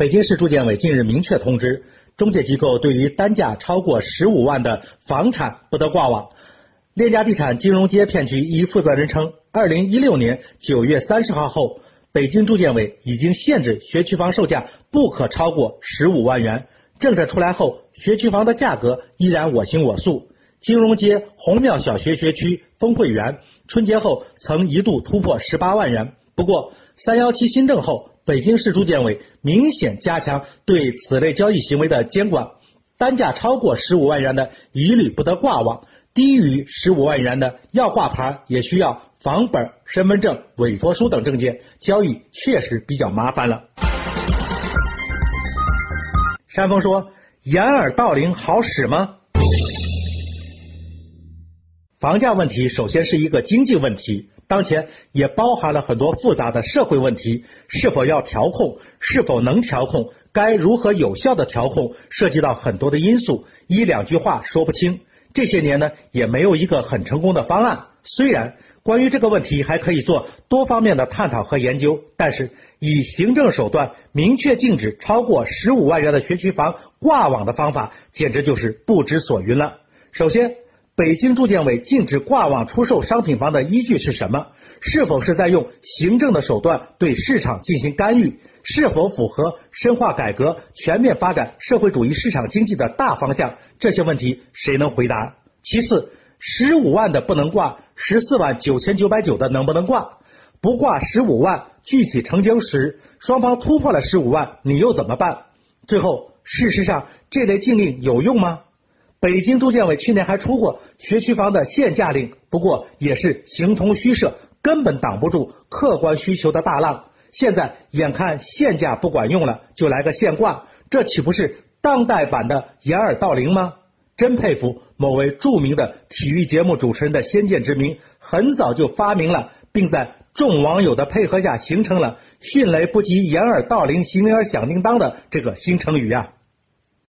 北京市住建委近日明确通知，中介机构对于单价超过十五万的房产不得挂网。链家地产金融街片区一负责人称，二零一六年九月三十号后，北京住建委已经限制学区房售价不可超过十五万元。政策出来后，学区房的价格依然我行我素。金融街红庙小学学区丰汇园春节后曾一度突破十八万元。不过，三幺七新政后，北京市住建委明显加强对此类交易行为的监管，单价超过十五万元的一律不得挂网，低于十五万元的要挂牌也需要房本、身份证、委托书等证件，交易确实比较麻烦了。山峰说：“掩耳盗铃好使吗？”房价问题首先是一个经济问题，当前也包含了很多复杂的社会问题。是否要调控？是否能调控？该如何有效的调控？涉及到很多的因素，一两句话说不清。这些年呢，也没有一个很成功的方案。虽然关于这个问题还可以做多方面的探讨和研究，但是以行政手段明确禁止超过十五万元的学区房挂网的方法，简直就是不知所云了。首先。北京住建委禁止挂网出售商品房的依据是什么？是否是在用行政的手段对市场进行干预？是否符合深化改革、全面发展社会主义市场经济的大方向？这些问题谁能回答？其次，十五万的不能挂，十四万九千九百九的能不能挂？不挂十五万，具体成交时双方突破了十五万，你又怎么办？最后，事实上这类禁令有用吗？北京住建委去年还出过学区房的限价令，不过也是形同虚设，根本挡不住客观需求的大浪。现在眼看限价不管用了，就来个限挂，这岂不是当代版的掩耳盗铃吗？真佩服某位著名的体育节目主持人的先见之明，很早就发明了，并在众网友的配合下形成了“迅雷不及掩耳盗铃，响铃儿响叮当”的这个新成语啊。